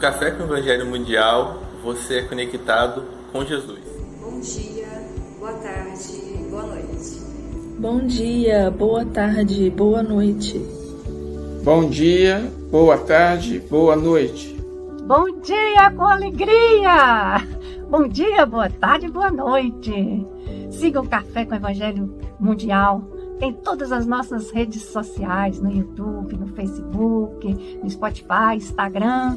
Café com o Evangelho Mundial, você é conectado com Jesus. Bom dia, boa tarde, boa noite. Bom dia, boa tarde, boa noite. Bom dia, boa tarde, boa noite. Bom dia com alegria! Bom dia, boa tarde, boa noite. Siga o Café com o Evangelho Mundial em todas as nossas redes sociais, no YouTube, no Facebook, no Spotify, Instagram,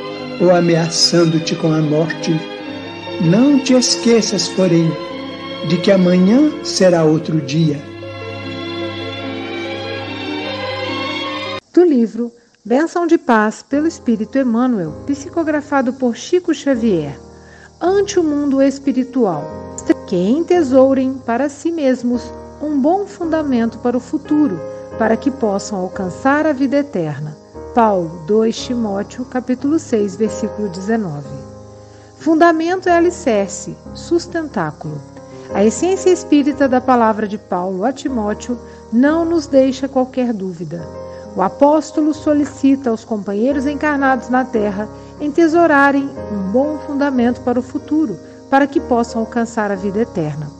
ou ameaçando-te com a morte. Não te esqueças, porém, de que amanhã será outro dia. Do livro Bênção de Paz pelo Espírito Emmanuel, psicografado por Chico Xavier. Ante o mundo espiritual que entesourem para si mesmos um bom fundamento para o futuro, para que possam alcançar a vida eterna. Paulo 2 Timóteo, capítulo 6, versículo 19. Fundamento é alicerce, sustentáculo. A essência espírita da palavra de Paulo a Timóteo não nos deixa qualquer dúvida. O apóstolo solicita aos companheiros encarnados na terra entesourarem um bom fundamento para o futuro para que possam alcançar a vida eterna.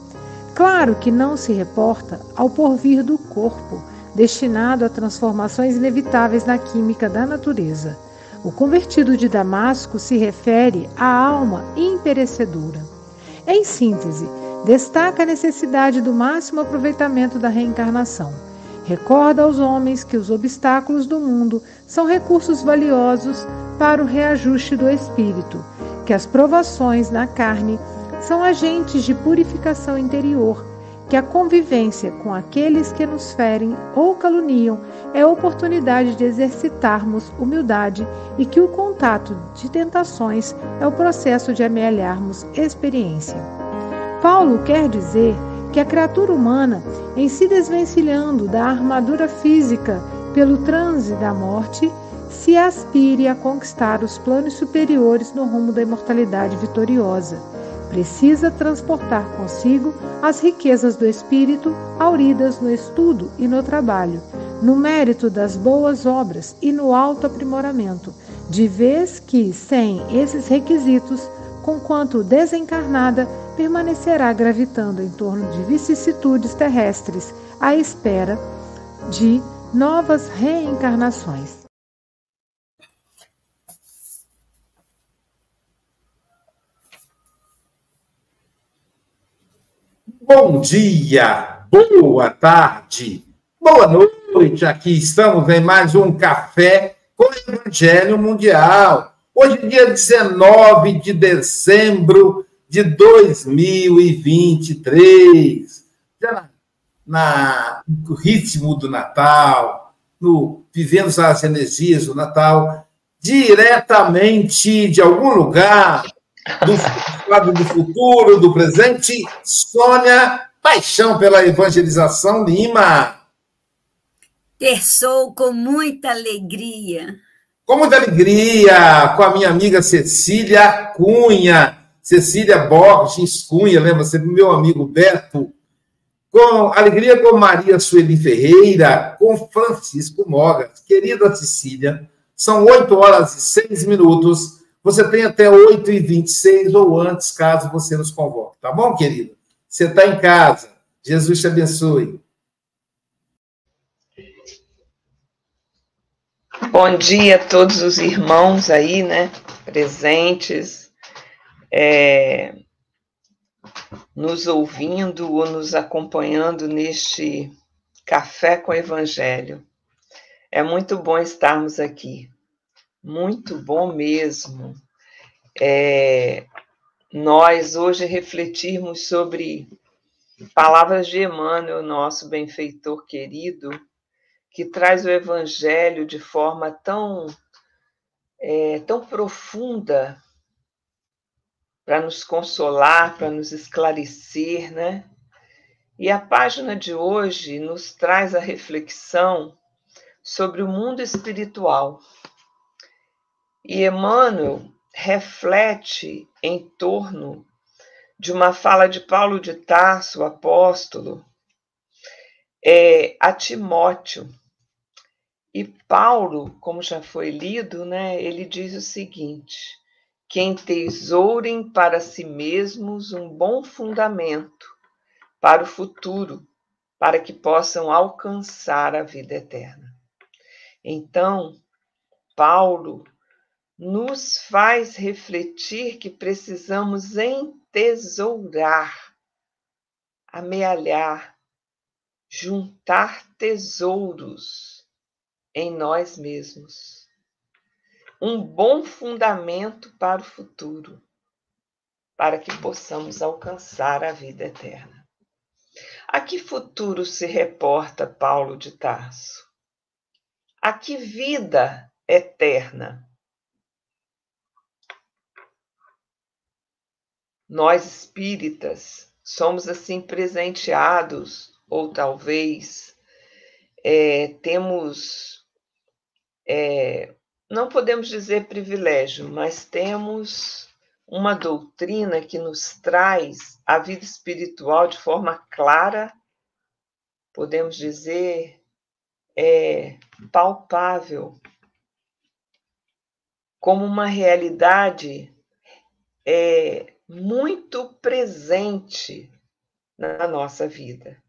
Claro que não se reporta ao porvir do corpo, destinado a transformações inevitáveis na química da natureza. O convertido de Damasco se refere à alma imperecedora. Em síntese, destaca a necessidade do máximo aproveitamento da reencarnação. Recorda aos homens que os obstáculos do mundo são recursos valiosos para o reajuste do espírito que as provações na carne são agentes de purificação interior, que a convivência com aqueles que nos ferem ou caluniam é oportunidade de exercitarmos humildade e que o contato de tentações é o processo de amealharmos experiência. Paulo quer dizer que a criatura humana, em se desvencilhando da armadura física pelo transe da morte, se aspire a conquistar os planos superiores no rumo da imortalidade vitoriosa. Precisa transportar consigo as riquezas do espírito, auridas no estudo e no trabalho, no mérito das boas obras e no alto aprimoramento, de vez que, sem esses requisitos, conquanto desencarnada, permanecerá gravitando em torno de vicissitudes terrestres, à espera de novas reencarnações. Bom dia, boa tarde, boa noite. Aqui estamos em mais um Café com o Evangelho Mundial. Hoje, dia 19 de dezembro de 2023. Já na, no ritmo do Natal, no vivendo as energias do Natal, diretamente de algum lugar do lado do futuro, do presente, Sônia Paixão pela Evangelização Lima. Terçou com muita alegria, com muita alegria, com a minha amiga Cecília Cunha, Cecília Borges Cunha, lembra? Sempre meu amigo Beto, com alegria com Maria Sueli Ferreira, com Francisco Mogas, querida Cecília, são 8 horas e 6 minutos, você tem até 8 e 26 ou antes, caso você nos convoque, tá bom, querido? Você está em casa, Jesus te abençoe. Bom dia a todos os irmãos aí, né, presentes, é, nos ouvindo ou nos acompanhando neste Café com o Evangelho. É muito bom estarmos aqui, muito bom mesmo. É, nós hoje refletirmos sobre palavras de Emmanuel, nosso benfeitor querido, que traz o Evangelho de forma tão, é, tão profunda para nos consolar, para nos esclarecer, né? E a página de hoje nos traz a reflexão sobre o mundo espiritual. E Emmanuel reflete em torno de uma fala de Paulo de Tarso, apóstolo, é, a Timóteo, e Paulo, como já foi lido, né, ele diz o seguinte: que entesourem para si mesmos um bom fundamento para o futuro, para que possam alcançar a vida eterna. Então, Paulo nos faz refletir que precisamos entesourar, amealhar, juntar tesouros em nós mesmos. Um bom fundamento para o futuro, para que possamos alcançar a vida eterna. A que futuro se reporta Paulo de Tarso? A que vida eterna? Nós espíritas somos assim presenteados, ou talvez é, temos é, não podemos dizer privilégio, mas temos uma doutrina que nos traz a vida espiritual de forma clara, podemos dizer, é, palpável, como uma realidade é, muito presente na nossa vida.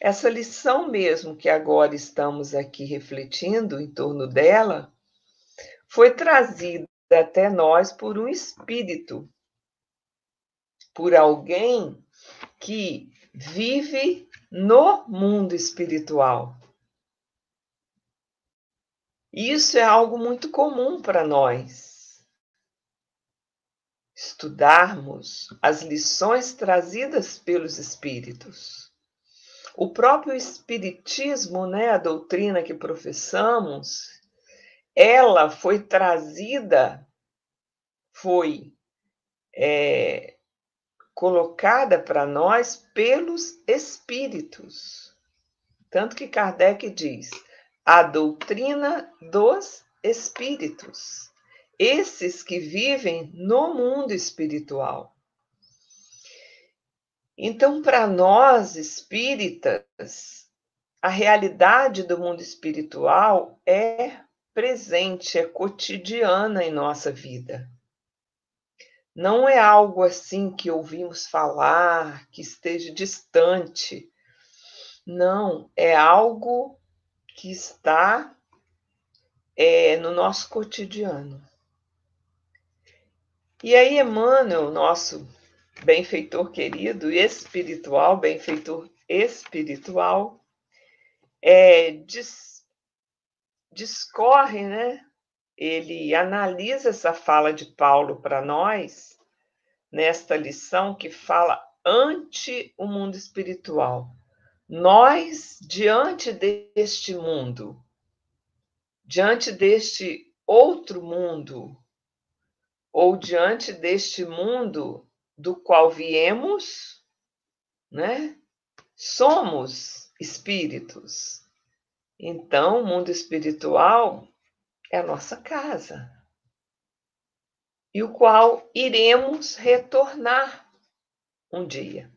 Essa lição mesmo que agora estamos aqui refletindo em torno dela, foi trazida até nós por um espírito, por alguém que vive no mundo espiritual. Isso é algo muito comum para nós. Estudarmos as lições trazidas pelos espíritos. O próprio Espiritismo, né, a doutrina que professamos, ela foi trazida, foi é, colocada para nós pelos espíritos. Tanto que Kardec diz a doutrina dos espíritos, esses que vivem no mundo espiritual. Então, para nós espíritas, a realidade do mundo espiritual é presente, é cotidiana em nossa vida. Não é algo assim que ouvimos falar, que esteja distante. Não, é algo que está é, no nosso cotidiano. E aí, Emmanuel, nosso benfeitor querido, espiritual, benfeitor espiritual, é, dis, discorre, né? Ele analisa essa fala de Paulo para nós, nesta lição que fala ante o mundo espiritual. Nós, diante deste mundo, diante deste outro mundo, ou diante deste mundo do qual viemos, né? Somos espíritos. Então, o mundo espiritual é a nossa casa, e o qual iremos retornar um dia.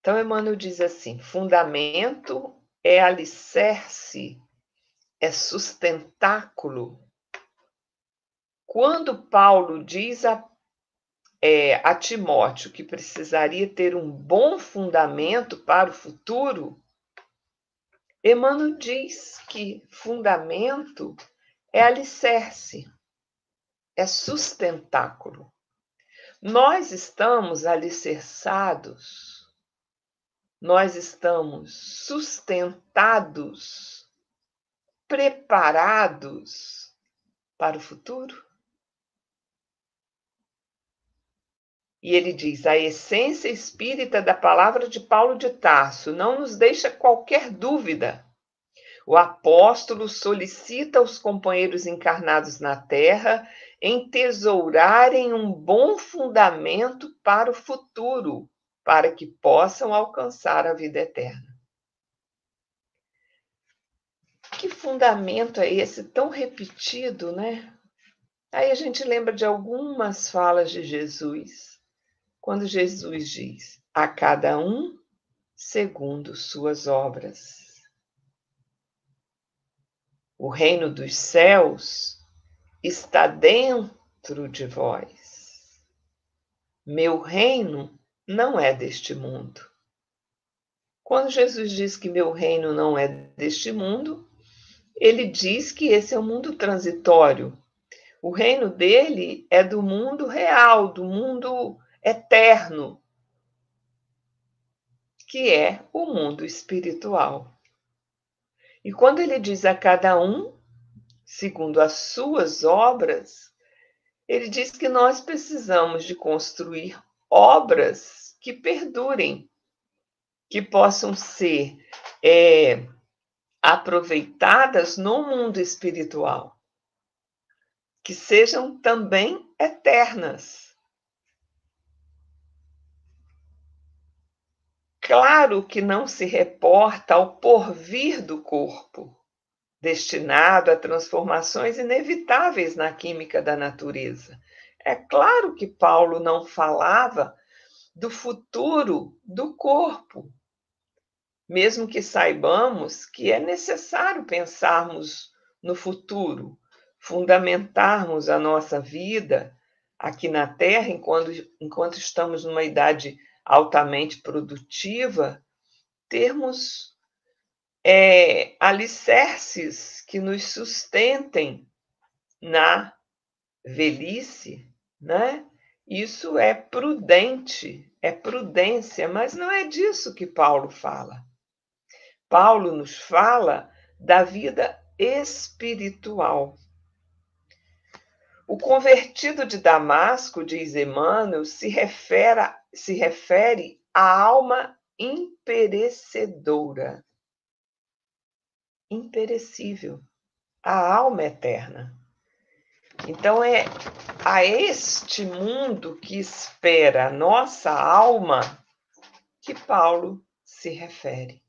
Então, Emmanuel diz assim: fundamento é alicerce, é sustentáculo. Quando Paulo diz a, é, a Timóteo que precisaria ter um bom fundamento para o futuro, Emmanuel diz que fundamento é alicerce, é sustentáculo. Nós estamos alicerçados nós estamos sustentados, preparados para o futuro? E ele diz: a essência espírita da palavra de Paulo de Tarso não nos deixa qualquer dúvida. O apóstolo solicita aos companheiros encarnados na terra entesourarem um bom fundamento para o futuro, para que possam alcançar a vida eterna. Que fundamento é esse tão repetido, né? Aí a gente lembra de algumas falas de Jesus, quando Jesus diz: a cada um segundo suas obras. O reino dos céus está dentro de vós. Meu reino não é deste mundo. Quando Jesus diz que meu reino não é deste mundo, ele diz que esse é um mundo transitório. O reino dele é do mundo real, do mundo eterno, que é o mundo espiritual. E quando ele diz a cada um, segundo as suas obras, ele diz que nós precisamos de construir obras que perdurem, que possam ser é, aproveitadas no mundo espiritual, que sejam também eternas. Claro que não se reporta ao porvir do corpo, destinado a transformações inevitáveis na química da natureza. É claro que Paulo não falava do futuro do corpo, mesmo que saibamos que é necessário pensarmos no futuro, fundamentarmos a nossa vida aqui na Terra, enquanto, enquanto estamos numa idade altamente produtiva, termos é, alicerces que nos sustentem na velhice né? Isso é prudente, é prudência, mas não é disso que Paulo fala. Paulo nos fala da vida espiritual. O convertido de Damasco, diz Emmanuel, se refere, se refere à alma imperecedora, imperecível, a alma eterna. Então é a este mundo que espera a nossa alma que Paulo se refere.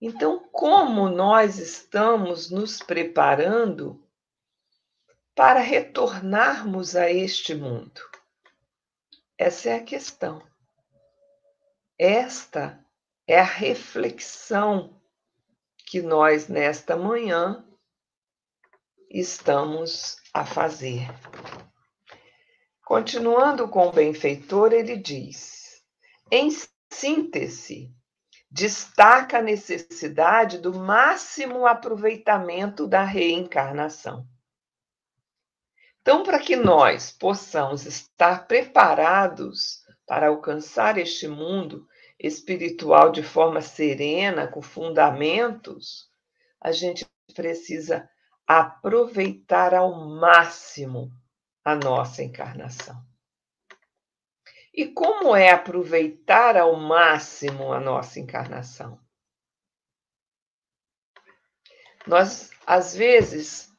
Então, como nós estamos nos preparando para retornarmos a este mundo? Essa é a questão. Esta é a reflexão que nós, nesta manhã, estamos a fazer. Continuando com o benfeitor, ele diz: em síntese, destaca a necessidade do máximo aproveitamento da reencarnação. Então, para que nós possamos estar preparados para alcançar este mundo espiritual de forma serena, com fundamentos, a gente precisa aproveitar ao máximo a nossa encarnação. E como é aproveitar ao máximo a nossa encarnação? Nós, às vezes,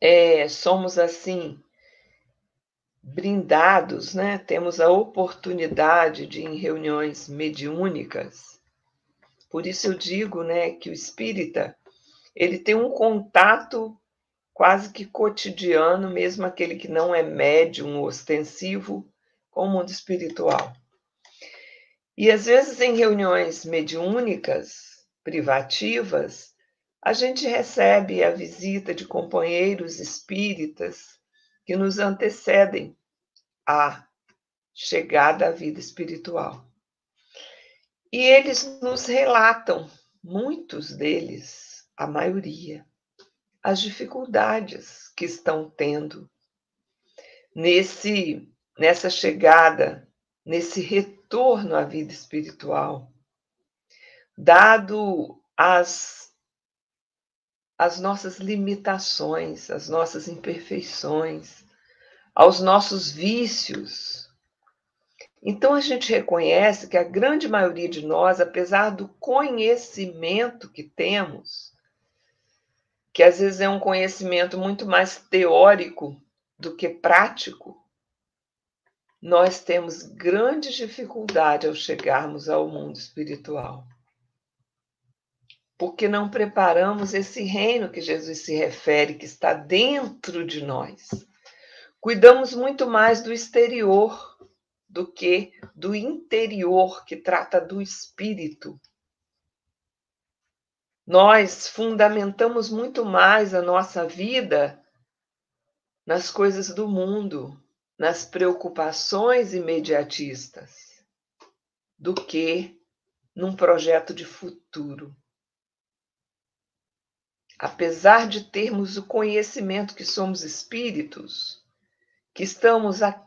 é, somos assim, brindados, né? temos a oportunidade de, em reuniões mediúnicas. Por isso eu digo né, que o espírita ele tem um contato quase que cotidiano, mesmo aquele que não é médium ostensivo, com o mundo espiritual. E às vezes em reuniões mediúnicas, privativas, a gente recebe a visita de companheiros espíritas que nos antecedem à chegada à vida espiritual. E eles nos relatam, muitos deles, a maioria, as dificuldades que estão tendo nesse nessa chegada, nesse retorno à vida espiritual, dado as, as nossas limitações, as nossas imperfeições, aos nossos vícios. Então a gente reconhece que a grande maioria de nós, apesar do conhecimento que temos, que às vezes é um conhecimento muito mais teórico do que prático, nós temos grande dificuldade ao chegarmos ao mundo espiritual. Porque não preparamos esse reino que Jesus se refere, que está dentro de nós. Cuidamos muito mais do exterior do que do interior, que trata do espírito. Nós fundamentamos muito mais a nossa vida nas coisas do mundo, nas preocupações imediatistas do que num projeto de futuro. Apesar de termos o conhecimento que somos espíritos, que estamos a,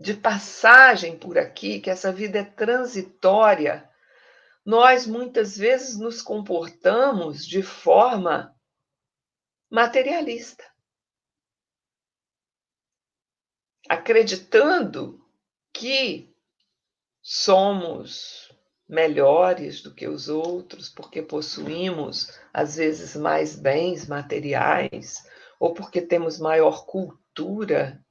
de passagem por aqui, que essa vida é transitória, nós muitas vezes nos comportamos de forma materialista. acreditando que somos melhores do que os outros, porque possuímos, às vezes, mais bens materiais, ou porque temos maior cultura,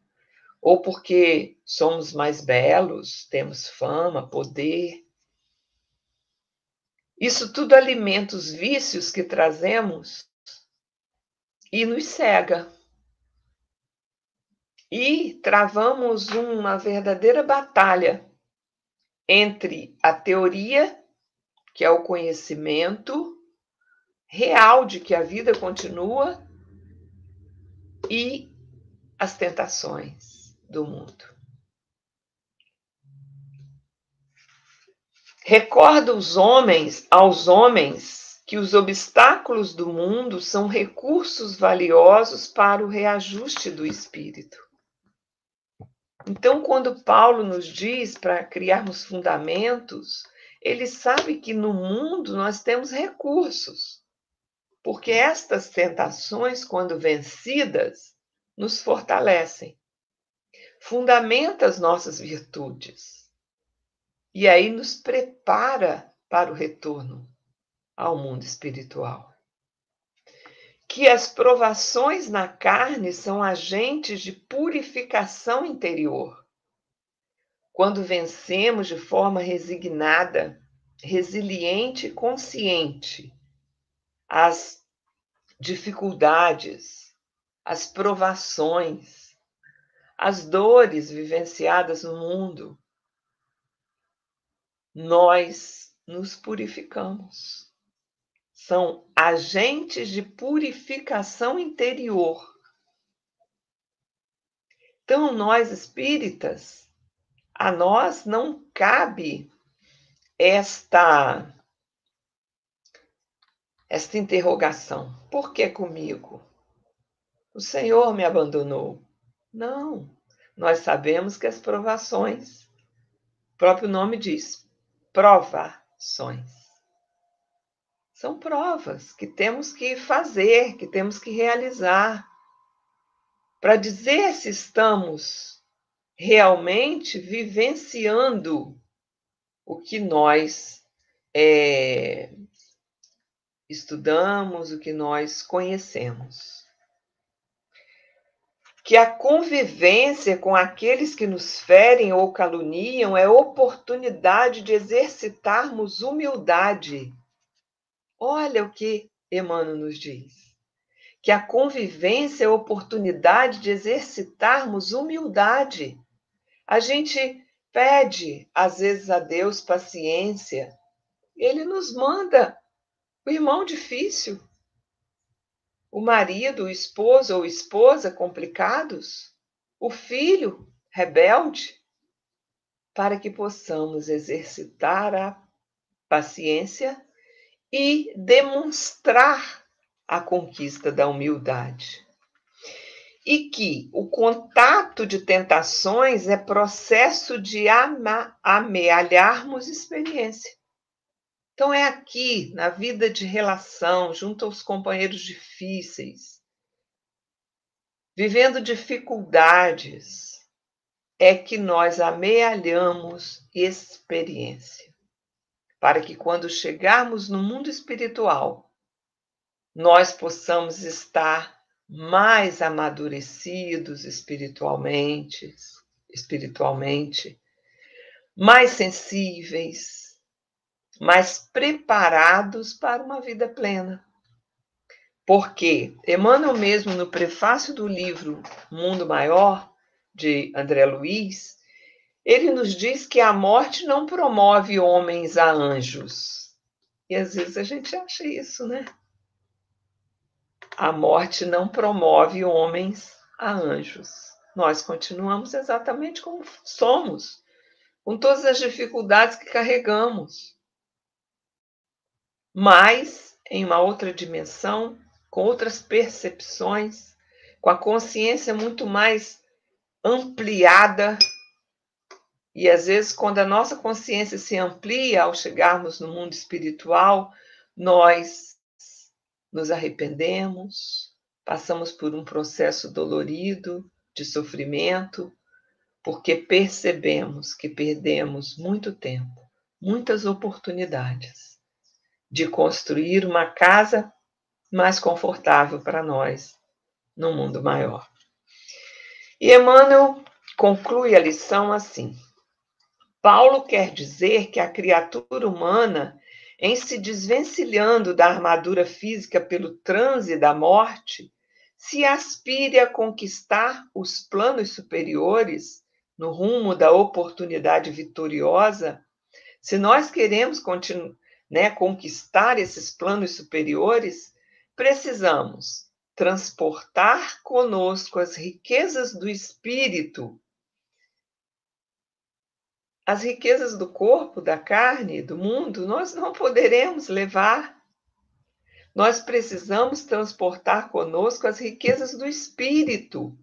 ou porque somos mais belos, temos fama, poder. Isso tudo alimenta os vícios que trazemos e nos cega e travamos uma verdadeira batalha entre a teoria, que é o conhecimento real de que a vida continua, e as tentações do mundo. Recorda os homens, aos homens, que os obstáculos do mundo são recursos valiosos para o reajuste do espírito. Então, quando Paulo nos diz para criarmos fundamentos, ele sabe que no mundo nós temos recursos, porque estas tentações, quando vencidas, nos fortalecem, fundamenta as nossas virtudes e aí nos prepara para o retorno ao mundo espiritual que as provações na carne são agentes de purificação interior. Quando vencemos de forma resignada, resiliente e consciente as dificuldades, as provações, as dores vivenciadas no mundo, nós nos purificamos são agentes de purificação interior. Então, nós espíritas, a nós não cabe esta esta interrogação. Por que comigo? O Senhor me abandonou? Não. Nós sabemos que as provações, o próprio nome diz, provações são provas que temos que fazer, que temos que realizar, para dizer se estamos realmente vivenciando o que nós é, estudamos, o que nós conhecemos. Que a convivência com aqueles que nos ferem ou caluniam é oportunidade de exercitarmos humildade Olha o que Emmanuel nos diz que a convivência é a oportunidade de exercitarmos humildade. A gente pede, às vezes, a Deus paciência, ele nos manda o irmão difícil, o marido, o esposo ou esposa complicados, o filho rebelde, para que possamos exercitar a paciência e demonstrar a conquista da humildade. E que o contato de tentações é processo de amealharmos experiência. Então, é aqui, na vida de relação, junto aos companheiros difíceis, vivendo dificuldades, é que nós amealhamos experiência. Para que quando chegarmos no mundo espiritual, nós possamos estar mais amadurecidos espiritualmente, espiritualmente, mais sensíveis, mas preparados para uma vida plena. Porque Emmanuel mesmo no prefácio do livro Mundo Maior de André Luiz, ele nos diz que a morte não promove homens a anjos. E às vezes a gente acha isso, né? A morte não promove homens a anjos. Nós continuamos exatamente como somos, com todas as dificuldades que carregamos mas em uma outra dimensão, com outras percepções, com a consciência muito mais ampliada. E às vezes, quando a nossa consciência se amplia ao chegarmos no mundo espiritual, nós nos arrependemos, passamos por um processo dolorido de sofrimento, porque percebemos que perdemos muito tempo, muitas oportunidades de construir uma casa mais confortável para nós no mundo maior. E Emmanuel conclui a lição assim: Paulo quer dizer que a criatura humana, em se desvencilhando da armadura física pelo transe da morte, se aspire a conquistar os planos superiores no rumo da oportunidade vitoriosa, se nós queremos né, conquistar esses planos superiores, precisamos transportar conosco as riquezas do espírito, as riquezas do corpo, da carne, do mundo, nós não poderemos levar. Nós precisamos transportar conosco as riquezas do espírito.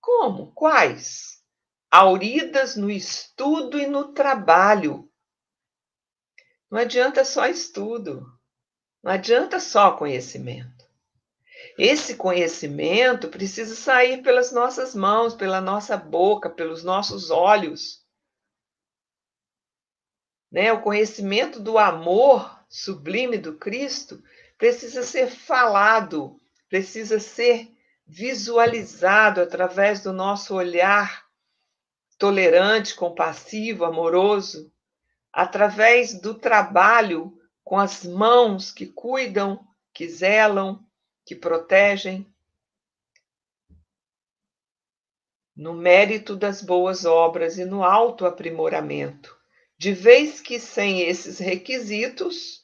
Como? Quais? Auridas no estudo e no trabalho, não adianta só estudo, não adianta só conhecimento. Esse conhecimento precisa sair pelas nossas mãos, pela nossa boca, pelos nossos olhos. Né? O conhecimento do amor sublime do Cristo precisa ser falado, precisa ser visualizado através do nosso olhar tolerante, compassivo, amoroso através do trabalho com as mãos que cuidam, que zelam, que protegem, no mérito das boas obras e no autoaprimoramento, de vez que sem esses requisitos,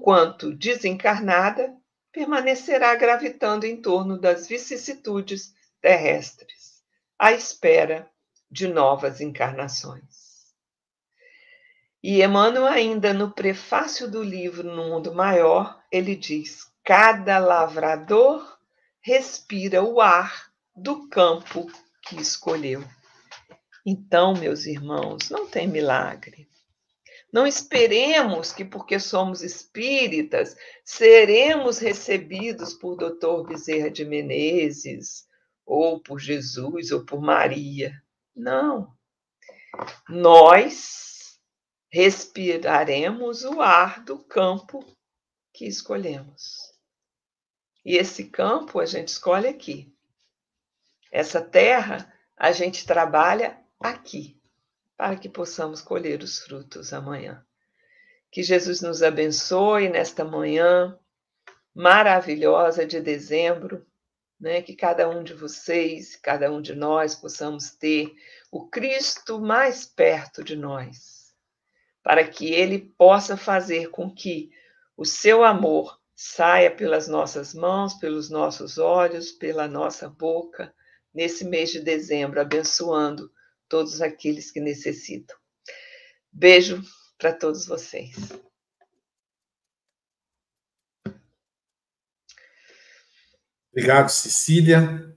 quanto desencarnada, permanecerá gravitando em torno das vicissitudes terrestres, à espera de novas encarnações. E Emmanuel, ainda no prefácio do livro No Mundo Maior, ele diz: cada lavrador respira o ar do campo que escolheu. Então, meus irmãos, não tem milagre. Não esperemos que, porque somos espíritas, seremos recebidos por Dr. Bezerra de Menezes, ou por Jesus, ou por Maria. Não. Nós respiraremos o ar do campo que escolhemos. E esse campo a gente escolhe aqui. Essa terra a gente trabalha aqui, para que possamos colher os frutos amanhã. Que Jesus nos abençoe nesta manhã, maravilhosa de dezembro, né? que cada um de vocês, cada um de nós possamos ter o Cristo mais perto de nós, para que ele possa fazer com que o seu amor saia pelas nossas mãos, pelos nossos olhos, pela nossa boca, nesse mês de dezembro, abençoando todos aqueles que necessitam. Beijo para todos vocês. Obrigado, Cecília.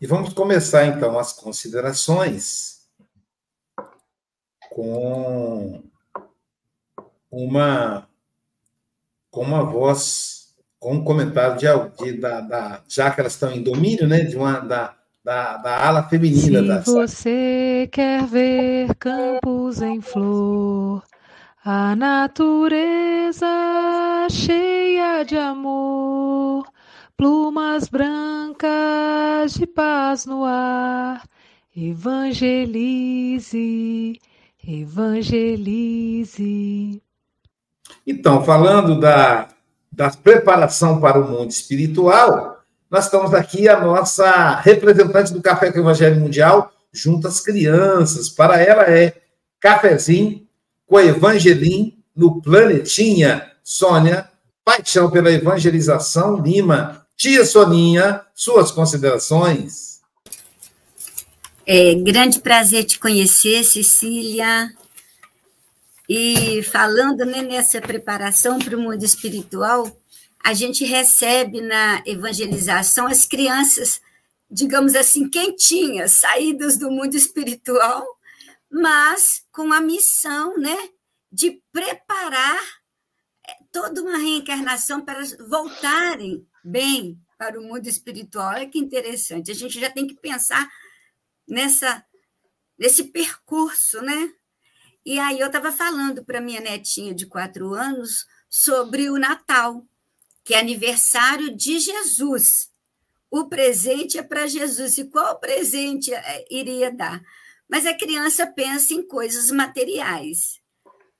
E vamos começar então as considerações com uma com uma voz, com um comentário de, de da, da, já que elas estão em domínio, né, de uma da, da, da ala feminina Se da você quer ver campos em flor, a natureza cheia de amor, plumas brancas de paz no ar, evangelize, evangelize. Então, falando da, da preparação para o mundo espiritual, nós estamos aqui, a nossa representante do Café com Evangelho Mundial, junto às crianças. Para ela é cafezinho com Evangelim no Planetinha. Sônia, paixão pela evangelização, Lima. Tia Soninha, suas considerações. É grande prazer te conhecer, Cecília. E falando né, nessa preparação para o mundo espiritual, a gente recebe na evangelização as crianças, digamos assim, quentinhas, saídas do mundo espiritual, mas com a missão né, de preparar é, toda uma reencarnação para voltarem bem para o mundo espiritual. Olha que interessante. A gente já tem que pensar nessa nesse percurso, né? E aí eu estava falando para minha netinha de quatro anos sobre o Natal, que é aniversário de Jesus. O presente é para Jesus. E qual presente é, iria dar? Mas a criança pensa em coisas materiais.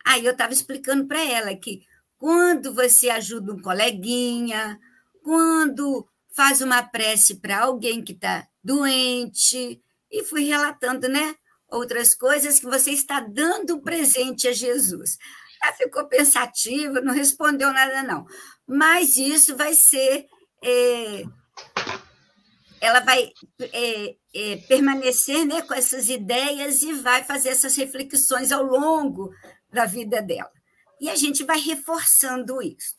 Aí eu estava explicando para ela que quando você ajuda um coleguinha, quando faz uma prece para alguém que está doente, e fui relatando, né? outras coisas que você está dando presente a Jesus. Ela ficou pensativa, não respondeu nada, não. Mas isso vai ser. É, ela vai é, é, permanecer né, com essas ideias e vai fazer essas reflexões ao longo da vida dela. E a gente vai reforçando isso.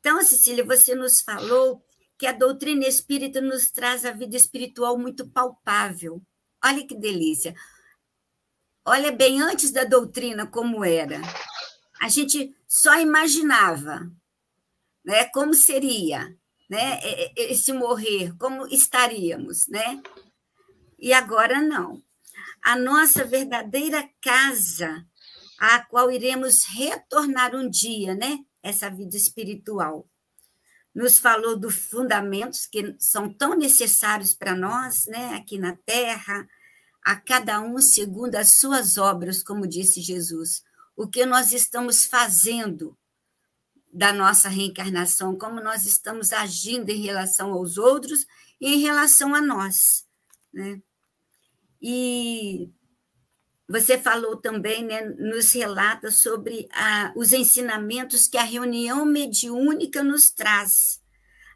Então, Cecília, você nos falou que a doutrina espírita nos traz a vida espiritual muito palpável. Olha que delícia. Olha bem antes da doutrina como era. A gente só imaginava, né, como seria, né, esse morrer, como estaríamos, né? E agora não. A nossa verdadeira casa, a qual iremos retornar um dia, né? Essa vida espiritual. Nos falou dos fundamentos que são tão necessários para nós, né, aqui na Terra, a cada um segundo as suas obras, como disse Jesus. O que nós estamos fazendo da nossa reencarnação, como nós estamos agindo em relação aos outros e em relação a nós. Né? E você falou também, né, nos relata sobre a, os ensinamentos que a reunião mediúnica nos traz,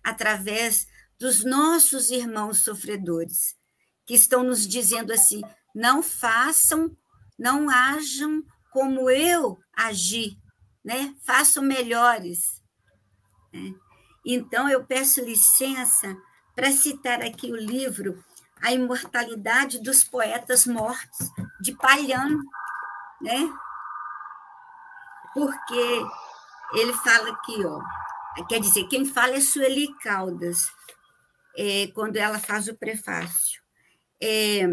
através dos nossos irmãos sofredores que estão nos dizendo assim: não façam, não ajam como eu agi, né? façam melhores. Né? Então, eu peço licença para citar aqui o livro A Imortalidade dos Poetas Mortos, de Palhano, né? porque ele fala aqui, ó, quer dizer, quem fala é Sueli Caldas, é, quando ela faz o prefácio é,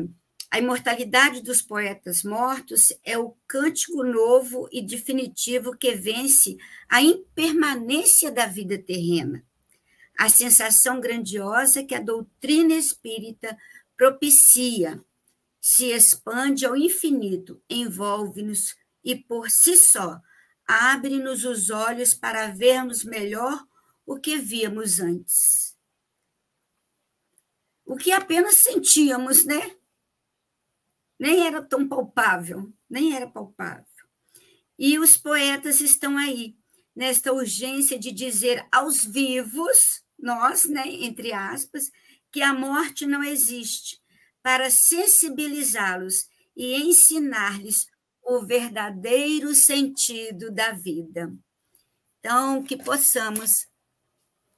a imortalidade dos poetas mortos é o cântico novo e definitivo que vence a impermanência da vida terrena. A sensação grandiosa que a doutrina espírita propicia se expande ao infinito, envolve-nos e, por si só, abre-nos os olhos para vermos melhor o que víamos antes. O que apenas sentíamos, né? Nem era tão palpável, nem era palpável. E os poetas estão aí, nesta urgência de dizer aos vivos, nós, né, entre aspas, que a morte não existe, para sensibilizá-los e ensinar-lhes o verdadeiro sentido da vida. Então, que possamos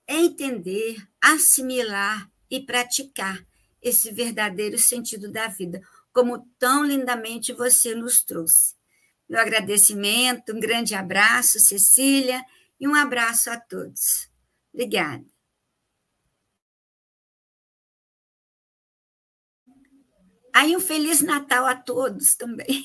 entender, assimilar e praticar esse verdadeiro sentido da vida, como tão lindamente você nos trouxe. Meu agradecimento, um grande abraço, Cecília, e um abraço a todos. Obrigada. Aí um Feliz Natal a todos também.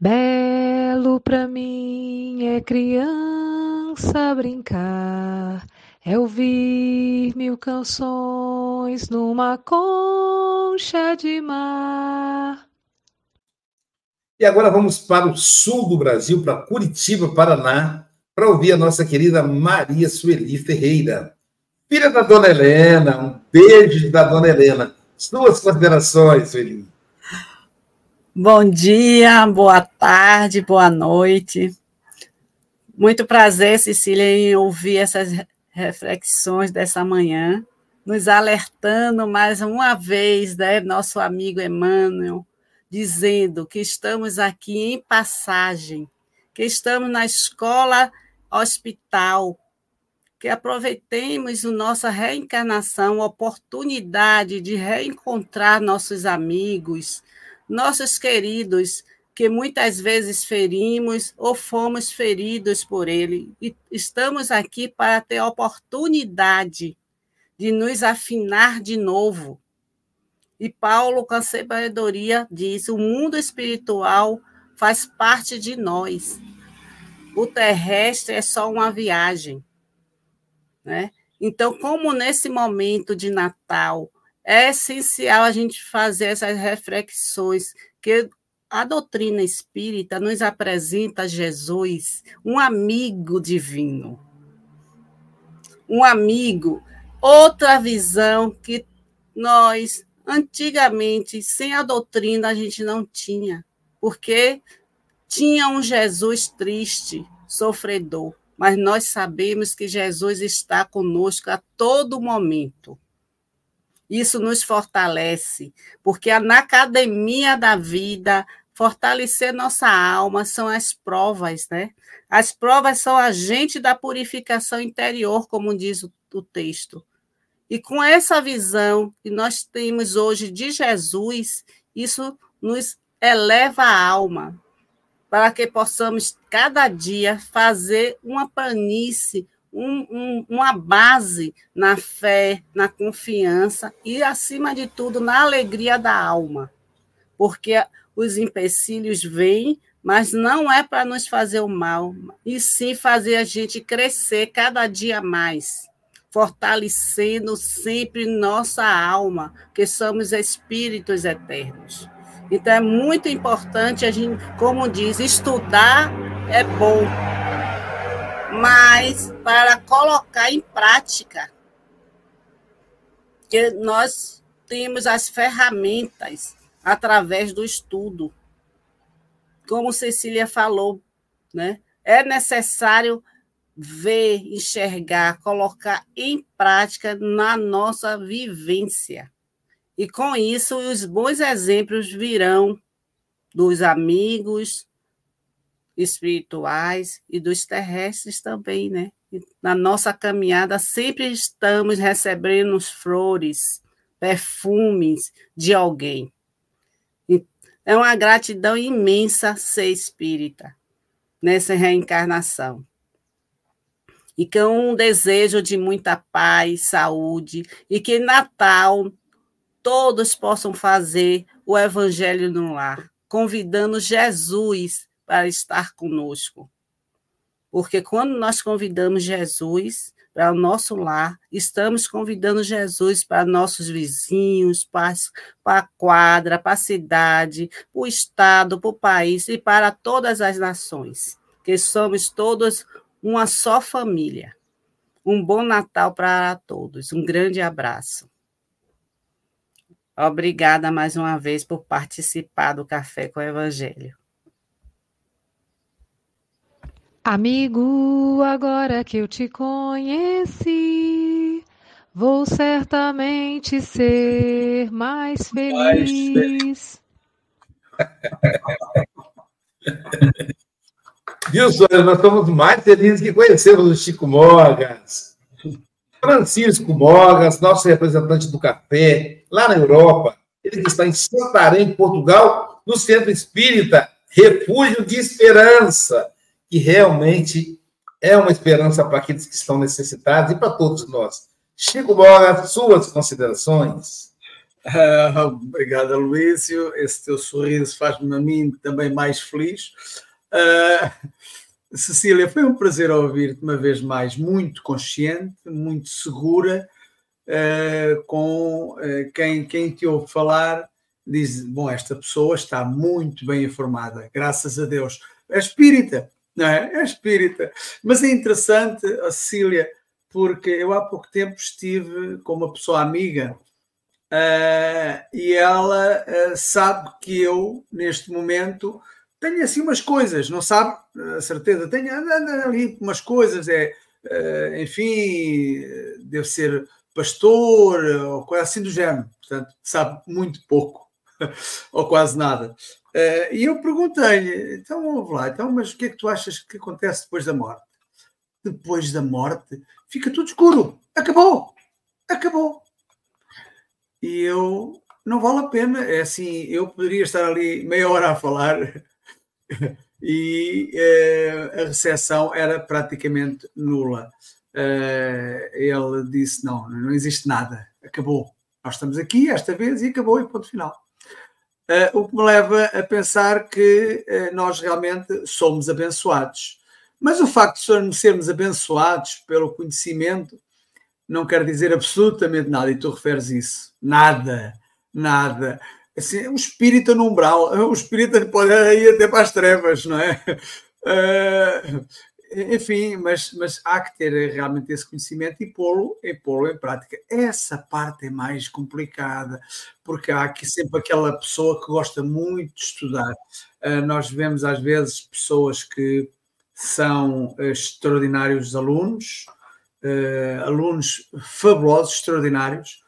Belo para mim é criança brincar, é ouvir mil canções numa concha de mar. E agora vamos para o sul do Brasil, para Curitiba, Paraná, para ouvir a nossa querida Maria Sueli Ferreira, filha da Dona Helena. Um beijo da Dona Helena. Suas considerações, Sueli. Bom dia, boa tarde, boa noite. Muito prazer, Cecília, em ouvir essas reflexões dessa manhã, nos alertando mais uma vez, né, nosso amigo Emmanuel, dizendo que estamos aqui em passagem, que estamos na escola hospital, que aproveitemos a nossa reencarnação, oportunidade de reencontrar nossos amigos, nossos queridos, que muitas vezes ferimos ou fomos feridos por ele. E estamos aqui para ter a oportunidade de nos afinar de novo. E Paulo, com a sabedoria, diz: o mundo espiritual faz parte de nós. O terrestre é só uma viagem. Né? Então, como nesse momento de Natal é essencial a gente fazer essas reflexões, que a doutrina espírita nos apresenta Jesus, um amigo divino. Um amigo, outra visão que nós, antigamente, sem a doutrina, a gente não tinha, porque tinha um Jesus triste, sofredor, mas nós sabemos que Jesus está conosco a todo momento. Isso nos fortalece, porque na academia da vida, fortalecer nossa alma são as provas, né? As provas são agente da purificação interior, como diz o, o texto. E com essa visão que nós temos hoje de Jesus, isso nos eleva a alma, para que possamos cada dia fazer uma planície, um, um, uma base na fé, na confiança e, acima de tudo, na alegria da alma. Porque os empecilhos vêm, mas não é para nos fazer o mal, e sim fazer a gente crescer cada dia mais, fortalecendo sempre nossa alma, que somos espíritos eternos. Então é muito importante a gente, como diz, estudar é bom, mas para colocar em prática, que nós temos as ferramentas através do estudo. Como Cecília falou, né? É necessário ver, enxergar, colocar em prática na nossa vivência. E com isso, os bons exemplos virão dos amigos, espirituais e dos terrestres também, né? Na nossa caminhada sempre estamos recebendo flores, perfumes de alguém. É uma gratidão imensa ser espírita nessa reencarnação. E com um desejo de muita paz, saúde, e que Natal todos possam fazer o evangelho no lar, convidando Jesus para estar conosco. Porque quando nós convidamos Jesus para o nosso lar. Estamos convidando Jesus para nossos vizinhos, para, a quadra, para a cidade, para o Estado, para o país e para todas as nações, que somos todos uma só família. Um bom Natal para todos. Um grande abraço. Obrigada mais uma vez por participar do Café com o Evangelho. Amigo, agora que eu te conheci, vou certamente ser mais feliz. Viu, Sônia? Nós estamos mais felizes que conhecemos o Chico Mogas. Francisco Mogas, nosso representante do café, lá na Europa. Ele que está em Santarém, Portugal, no Centro Espírita Refúgio de Esperança que realmente é uma esperança para aqueles que estão necessitados e para todos nós. Chico Bora, suas considerações. Uh, obrigado, Luísio. Esse teu sorriso faz-me a mim também mais feliz. Uh, Cecília, foi um prazer ouvir-te uma vez mais, muito consciente, muito segura, uh, com quem, quem te ouve falar, diz: Bom, esta pessoa está muito bem informada, graças a Deus. É espírita, não é? É espírita. Mas é interessante, a Cecília, porque eu há pouco tempo estive com uma pessoa amiga uh, e ela uh, sabe que eu, neste momento, tenho assim umas coisas, não sabe? A certeza, tenho ali umas coisas, é, uh, enfim, deve ser pastor ou coisa assim do género, portanto, sabe muito pouco ou quase nada. Uh, e eu perguntei-lhe, então vamos lá, então, mas o que é que tu achas que acontece depois da morte? Depois da morte fica tudo escuro. Acabou! Acabou! E eu, não vale a pena, é assim, eu poderia estar ali meia hora a falar e uh, a recepção era praticamente nula. Uh, ele disse: não, não existe nada, acabou. Nós estamos aqui esta vez e acabou, e ponto final. Uh, o que me leva a pensar que uh, nós realmente somos abençoados. Mas o facto de sermos abençoados pelo conhecimento não quer dizer absolutamente nada, e tu referes isso. Nada, nada. Assim, o espírito no umbral, o espírito pode ir até para as trevas, não é? Uh, enfim, mas, mas há que ter realmente esse conhecimento e pô-lo e pô em prática. Essa parte é mais complicada, porque há aqui sempre aquela pessoa que gosta muito de estudar. Uh, nós vemos às vezes pessoas que são uh, extraordinários alunos, uh, alunos fabulosos, extraordinários,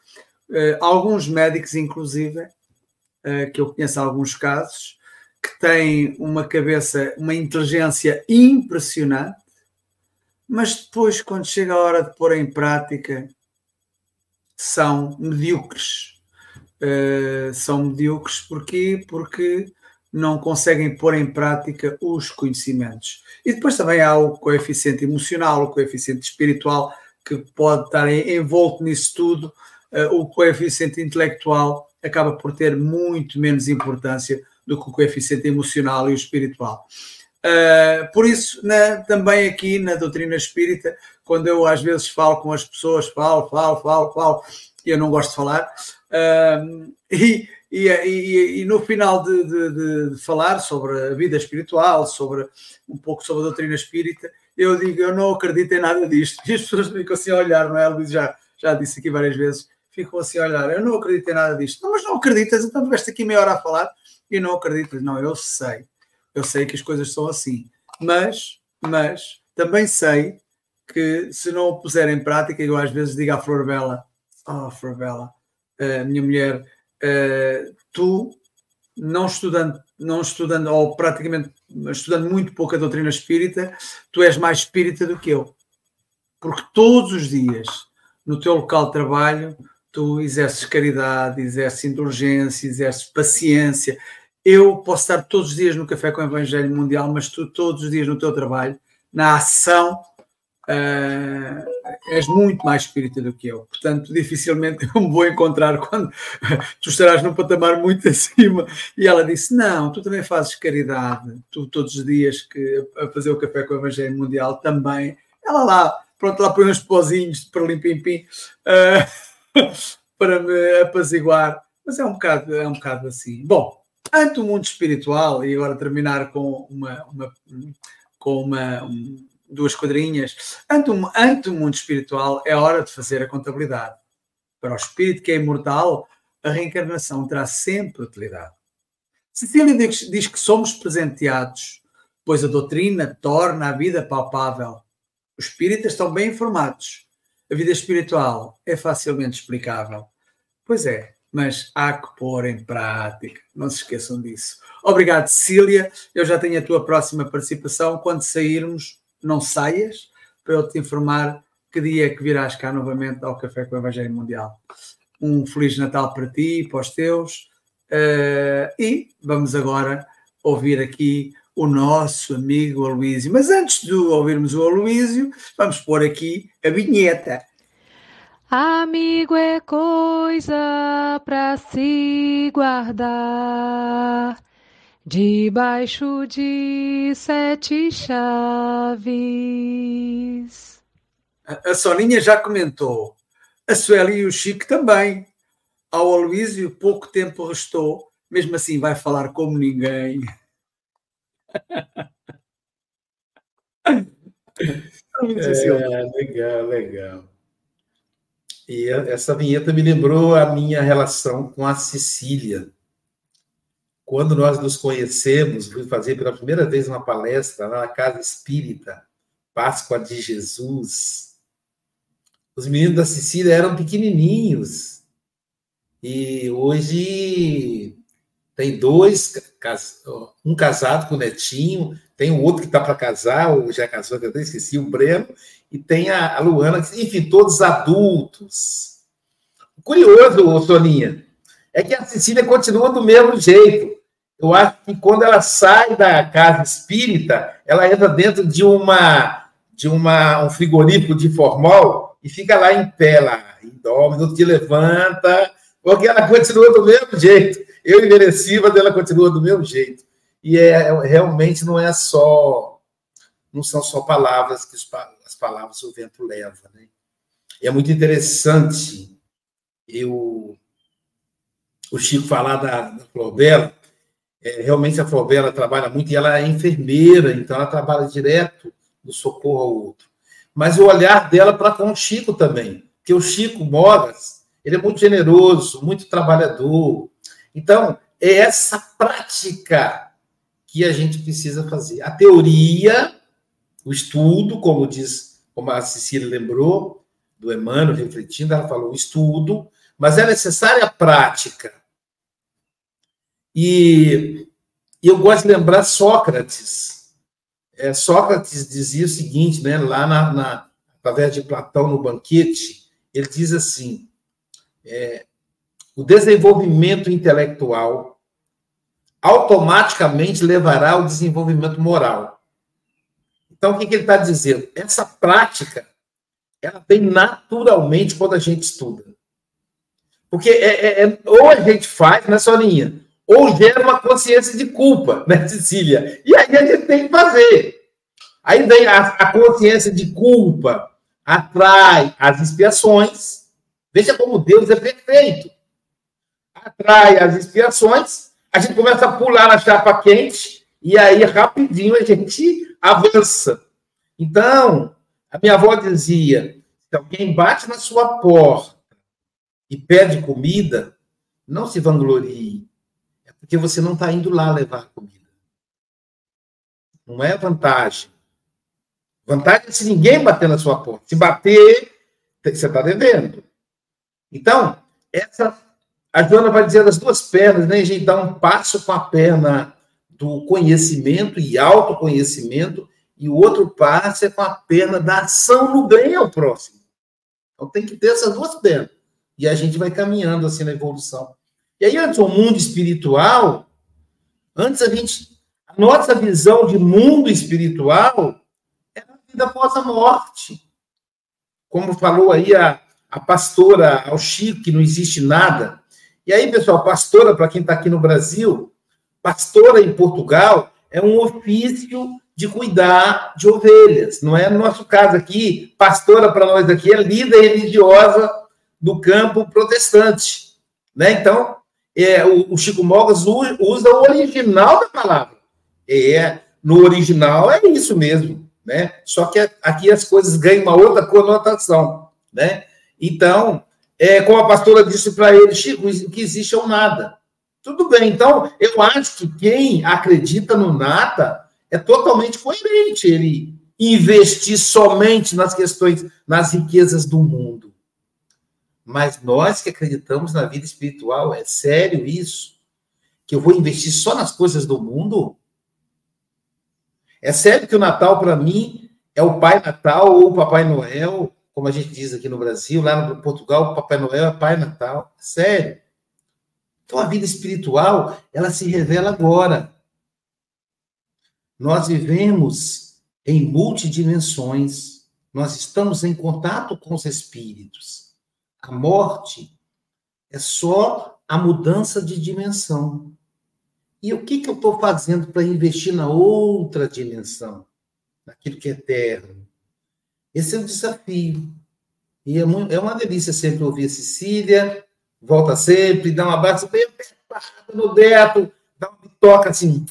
alguns médicos, inclusive, que eu conheço alguns casos, que têm uma cabeça, uma inteligência impressionante, mas depois, quando chega a hora de pôr em prática, são medíocres. Uh, são medíocres porquê? Porque não conseguem pôr em prática os conhecimentos. E depois também há o coeficiente emocional, o coeficiente espiritual, que pode estar envolto nisso tudo. Uh, o coeficiente intelectual acaba por ter muito menos importância do que o coeficiente emocional e o espiritual. Uh, por isso, na, também aqui na doutrina espírita, quando eu às vezes falo com as pessoas, falo, falo, falo, falo, e eu não gosto de falar, uh, e, e, e, e, no final de, de, de, falar sobre a vida espiritual, sobre um pouco sobre a doutrina espírita, eu digo, eu não acredito em nada disto. E as pessoas ficam assim a olhar, não é? Luís já, já disse aqui várias vezes, ficam assim a olhar, eu não acredito em nada disto. Não, mas não acreditas, então tiveste aqui meia hora a falar e não acredito. Não, eu sei. Eu sei que as coisas são assim. Mas, mas, também sei que se não o puser em prática, eu às vezes digo à Flor Bela, oh Flor Bela, uh, minha mulher, uh, tu não estudando, não estudando, ou praticamente estudando muito pouco a doutrina espírita, tu és mais espírita do que eu. Porque todos os dias, no teu local de trabalho, tu exerces caridade, exerces indulgência, exerces paciência, eu posso estar todos os dias no Café com o Evangelho Mundial, mas tu todos os dias no teu trabalho, na ação, uh, és muito mais espírita do que eu. Portanto, dificilmente eu me vou encontrar quando tu estarás num patamar muito acima. E ela disse: Não, tu também fazes caridade, tu todos os dias que a fazer o Café com o Evangelho Mundial também. Ela lá Pronto, lá põe uns pozinhos para limpim-pim uh, para me apaziguar. Mas é um bocado, é um bocado assim. Bom, ante o mundo espiritual, e agora terminar com uma, uma com uma, um, duas quadrinhas, ante, um, ante o mundo espiritual é hora de fazer a contabilidade. Para o espírito que é imortal, a reencarnação terá sempre utilidade. Cecília diz, diz que somos presenteados, pois a doutrina torna a vida palpável. Os espíritas estão bem informados. A vida espiritual é facilmente explicável. Pois é, mas há que pôr em prática. Não se esqueçam disso. Obrigado, Cecília. Eu já tenho a tua próxima participação. Quando sairmos, não saias, para eu te informar que dia é que virás cá novamente ao Café com o Evangelho Mundial. Um Feliz Natal para ti e para os teus. Uh, e vamos agora ouvir aqui o nosso amigo Aloísio. Mas antes de ouvirmos o Aloísio, vamos pôr aqui a vinheta. Amigo é coisa para se guardar debaixo de sete chaves. A Soninha já comentou, a Sueli e o Chico também. Ao Aloísio pouco tempo restou, mesmo assim vai falar como ninguém. é, legal, legal. E essa vinheta me lembrou a minha relação com a Cecília. Quando nós nos conhecemos, fui fazer pela primeira vez uma palestra na Casa Espírita, Páscoa de Jesus. Os meninos da Cecília eram pequenininhos. E hoje tem dois, um casado com netinho, tem o outro que está para casar, ou já casou, eu até esqueci, o Breno, e tem a, a Luana, enfim, todos adultos. Curioso, Soninha, é que a Cecília continua do mesmo jeito. Eu acho que quando ela sai da casa espírita, ela entra dentro de uma de uma, um frigorífico de formol e fica lá em pé, lá, e dorme, no que levanta, porque ela continua do mesmo jeito. Eu envelheci, mas ela continua do mesmo jeito. E é, realmente não é só, não são só palavras que as palavras o vento leva, né? E é muito interessante eu, o Chico falar da, da é, realmente a Flor Bela trabalha muito e ela é enfermeira, então ela trabalha direto no socorro ao outro. Mas o olhar dela para com o Chico também, porque o Chico Moras, ele é muito generoso, muito trabalhador. Então, é essa prática que a gente precisa fazer. A teoria o estudo, como diz, como a Cecília lembrou, do Emmanuel refletindo, ela falou estudo, mas é necessária a prática. E eu gosto de lembrar Sócrates. É, Sócrates dizia o seguinte, né, lá na, na, através de Platão no banquete, ele diz assim: é, o desenvolvimento intelectual automaticamente levará ao desenvolvimento moral. Então, o que, que ele está dizendo? Essa prática, ela vem naturalmente quando a gente estuda. Porque é, é, é, ou a gente faz, né, Soninha? Ou gera uma consciência de culpa, né, Cecília? E aí a gente tem que fazer. Aí vem a, a consciência de culpa, atrai as expiações. Veja como Deus é perfeito. Atrai as expiações, a gente começa a pular na chapa quente, e aí rapidinho a gente avança. Então, a minha avó dizia: se alguém bate na sua porta e pede comida, não se vanglorie. É porque você não está indo lá levar comida. Não é vantagem. Vantagem é se ninguém bater na sua porta. Se bater, você está devendo. Então, essa, a Joana vai dizer das duas pernas, né? A gente dá um passo com a perna do conhecimento e autoconhecimento, e o outro passo é com a pena da ação no bem ao próximo. Então tem que ter essas duas penas. E a gente vai caminhando assim na evolução. E aí, antes, o mundo espiritual, antes a gente. A nossa visão de mundo espiritual é a vida após a morte. Como falou aí a, a pastora ao Chico, que não existe nada. E aí, pessoal, pastora, para quem está aqui no Brasil, pastora em Portugal é um ofício de cuidar de ovelhas. Não é no nosso caso aqui, pastora para nós aqui é líder religiosa do campo protestante. Né? Então, é, o, o Chico Mogas usa o original da palavra. É, no original é isso mesmo. Né? Só que aqui as coisas ganham uma outra conotação. Né? Então, é, como a pastora disse para ele, Chico, o que existe é o nada. Tudo bem, então eu acho que quem acredita no nada é totalmente coerente ele investir somente nas questões, nas riquezas do mundo. Mas nós que acreditamos na vida espiritual, é sério isso? Que eu vou investir só nas coisas do mundo? É sério que o Natal, para mim, é o Pai Natal ou o Papai Noel, como a gente diz aqui no Brasil, lá no Portugal, Papai Noel é Pai Natal. Sério. Então a vida espiritual, ela se revela agora. Nós vivemos em multidimensões, nós estamos em contato com os espíritos. A morte é só a mudança de dimensão. E o que, que eu estou fazendo para investir na outra dimensão, naquilo que é eterno? Esse é o desafio. E é, muito, é uma delícia sempre ouvir a Cecília, volta sempre, dá um abraço bem apertado no Beto, dá uma toca assim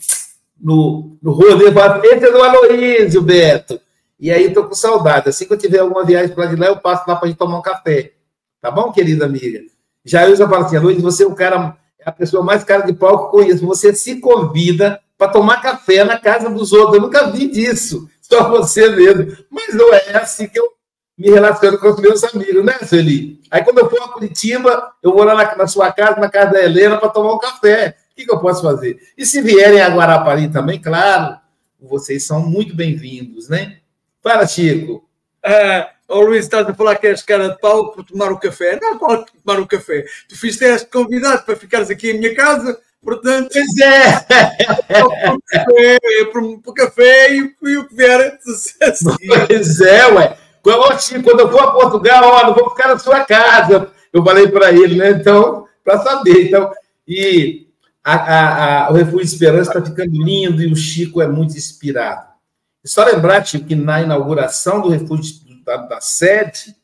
no, no rolê, fala, é do Aloísio, Beto. E aí estou com saudade. Assim que eu tiver alguma viagem para lá eu passo lá para a gente tomar um café. Tá bom, querida amiga? Já eu já falo assim, Aloísio, você é o cara, é a pessoa mais cara de pau que conheço. Você se convida para tomar café na casa dos outros. Eu nunca vi disso. Só você mesmo. Mas não é assim que eu me relaciono com os meus amigos, né, Sueli? Aí quando eu for a Curitiba, eu vou lá na, na sua casa, na casa da Helena, para tomar um café que, que eu posso fazer? E se vierem a Guarapari também, claro, vocês são muito bem-vindos, né? Fala, Chico. É, o Luís, estás a falar que és cara de pau por tomar o café. Não pode tomar o café. Tu fizeste convidado para ficares aqui em minha casa, portanto. Pois é! é para o café e, e o que vier. Assim. Pois é, ué. Quando eu for a Portugal, ó, não vou ficar na sua casa. Eu falei para ele, né? Então, para saber. Então, e a, a, a, o Refúgio Esperança está ficando lindo e o Chico é muito inspirado. Só lembrar, Chico, que na inauguração do Refúgio da, da sede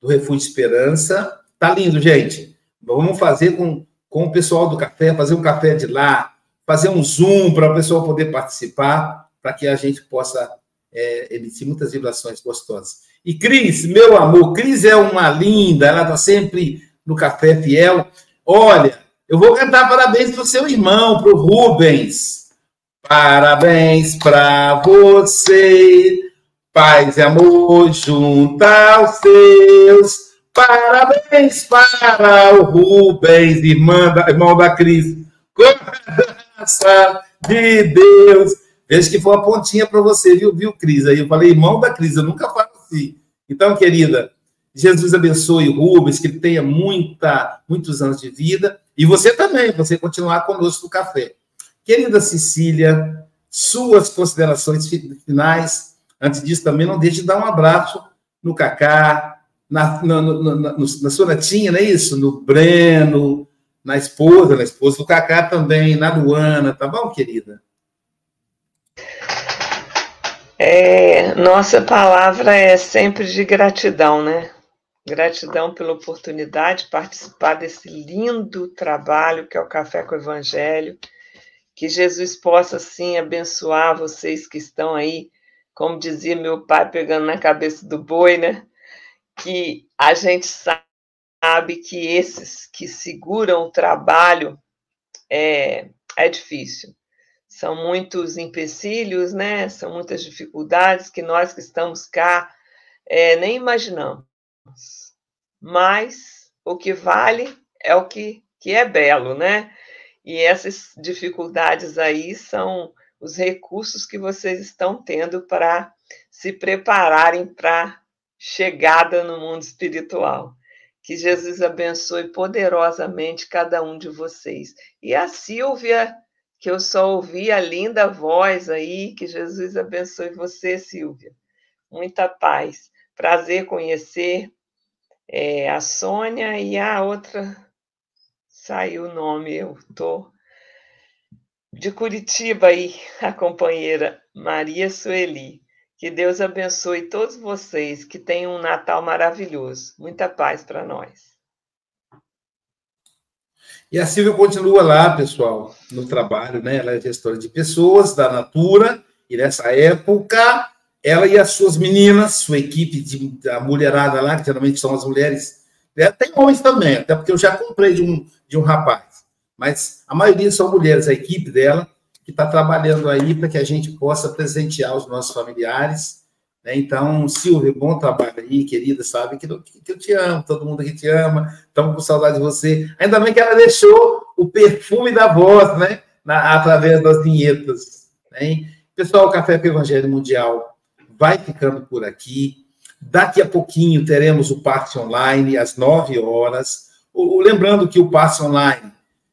do Refúgio Esperança, tá lindo, gente. Vamos fazer com, com o pessoal do café, fazer um café de lá, fazer um Zoom para o pessoal poder participar, para que a gente possa é, emitir muitas vibrações gostosas. E Cris, meu amor, Cris é uma linda, ela está sempre no café fiel. Olha, eu vou cantar parabéns para o seu irmão, para o Rubens. Parabéns para você, paz e amor junto aos seus. Parabéns para o Rubens, irmã da, irmão da Cris. Graça de Deus. Veja que foi uma pontinha para você, viu, viu, Cris? Aí eu falei, irmão da Cris, eu nunca falo assim. Então, querida, Jesus abençoe o Rubens, que ele tenha muita, muitos anos de vida e você também, você continuar conosco no café. Querida Cecília, suas considerações finais. Antes disso, também não deixe de dar um abraço no Cacá, na, na, na, na netinha, não é isso? No Breno, na esposa, na esposa do Cacá também, na Luana, tá bom, querida? É, nossa palavra é sempre de gratidão, né? Gratidão pela oportunidade de participar desse lindo trabalho que é o Café com o Evangelho. Que Jesus possa, sim, abençoar vocês que estão aí, como dizia meu pai, pegando na cabeça do boi, né? Que a gente sabe que esses que seguram o trabalho é, é difícil. São muitos empecilhos, né? São muitas dificuldades que nós que estamos cá é, nem imaginamos mas o que vale é o que, que é belo, né? E essas dificuldades aí são os recursos que vocês estão tendo para se prepararem para chegada no mundo espiritual. Que Jesus abençoe poderosamente cada um de vocês. E a Silvia, que eu só ouvi a linda voz aí, que Jesus abençoe você, Silvia. Muita paz. Prazer conhecer é, a Sônia e a outra saiu o nome, eu tô De Curitiba aí, a companheira Maria Sueli. Que Deus abençoe todos vocês, que tenham um Natal maravilhoso. Muita paz para nós. E a Silvia continua lá, pessoal, no trabalho, né? Ela é gestora de pessoas da Natura, e nessa época, ela e as suas meninas, sua equipe de, da mulherada lá, que geralmente são as mulheres, né? tem homens também, até porque eu já comprei de um, de um rapaz, mas a maioria são mulheres, a equipe dela, que está trabalhando aí para que a gente possa presentear os nossos familiares. Né? Então, Silvia, bom trabalho aí, querida, sabe que, que eu te amo, todo mundo que te ama, estamos com saudade de você. Ainda bem que ela deixou o perfume da voz, né? Na, através das vinhetas. Né? Pessoal, o Café com Evangelho Mundial vai ficando por aqui. Daqui a pouquinho teremos o passe online às 9 horas. O, lembrando que o passe online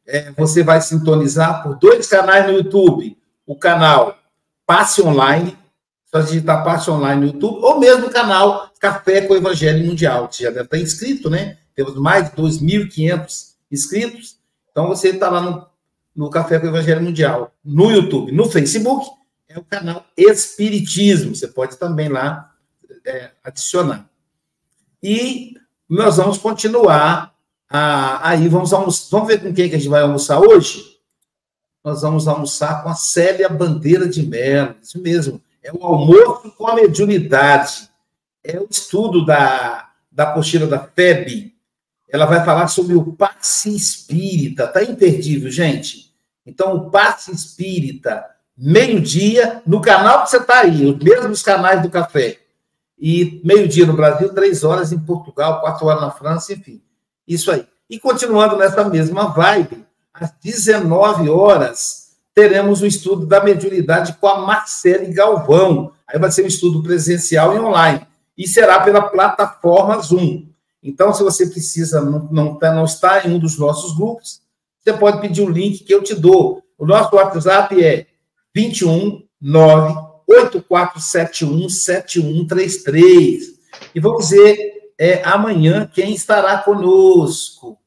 é, você vai sintonizar por dois canais no YouTube. O canal Passe Online, só digitar Passe Online no YouTube, ou mesmo o canal Café com o Evangelho Mundial, que já deve estar inscrito, né? Temos mais de 2.500 inscritos. Então você está lá no, no Café com o Evangelho Mundial, no YouTube. No Facebook, é o canal Espiritismo. Você pode também lá é, adicionar. E nós vamos continuar ah, aí vamos almoçar. Vamos ver com quem que a gente vai almoçar hoje? Nós vamos almoçar com a Célia Bandeira de Mello. Isso mesmo. É o almoço com a mediunidade. É o estudo da, da apostila da FEB. Ela vai falar sobre o passe espírita. Tá imperdível, gente. Então, o passe espírita, meio-dia, no canal que você está aí, os mesmos canais do café. E meio-dia no Brasil, três horas em Portugal, quatro horas na França, enfim. Isso aí. E continuando nessa mesma vibe, às 19 horas, teremos o estudo da mediunidade com a Marcele Galvão. Aí vai ser um estudo presencial e online. E será pela plataforma Zoom. Então, se você precisa, não, não, tá, não em um dos nossos grupos, você pode pedir o link que eu te dou. O nosso WhatsApp é 21 8471 7133. E vamos ver é amanhã quem estará conosco.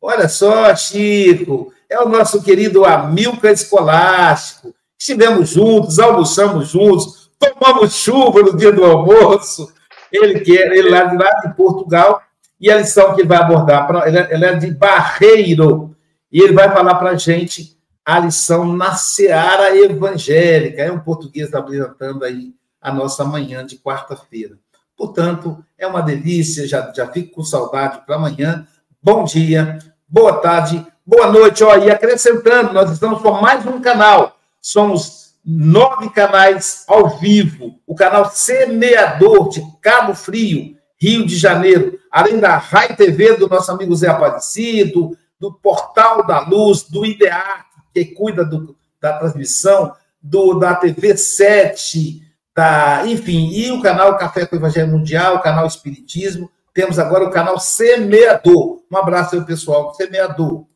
Olha só, Chico, é o nosso querido Amilcar Escolástico. Estivemos juntos, almoçamos juntos, tomamos chuva no dia do almoço. Ele que é, ele lá de, lá de Portugal, e a lição que ele vai abordar, ele é de Barreiro, e ele vai falar para a gente a lição na seara evangélica. É um português apresentando aí a nossa manhã de quarta-feira. Portanto, é uma delícia, já, já fico com saudade para amanhã. Bom dia, boa tarde, boa noite. Ó, e acrescentando, nós estamos com mais um canal. Somos nove canais ao vivo. O canal Semeador de Cabo Frio, Rio de Janeiro, além da Rai TV do nosso amigo Zé Aparecido, do Portal da Luz, do IDEAR, que cuida do, da transmissão, do, da TV 7, Tá, enfim, e o canal Café com o Evangelho Mundial, o canal Espiritismo. Temos agora o canal Semeador. Um abraço aí, pessoal, Semeador.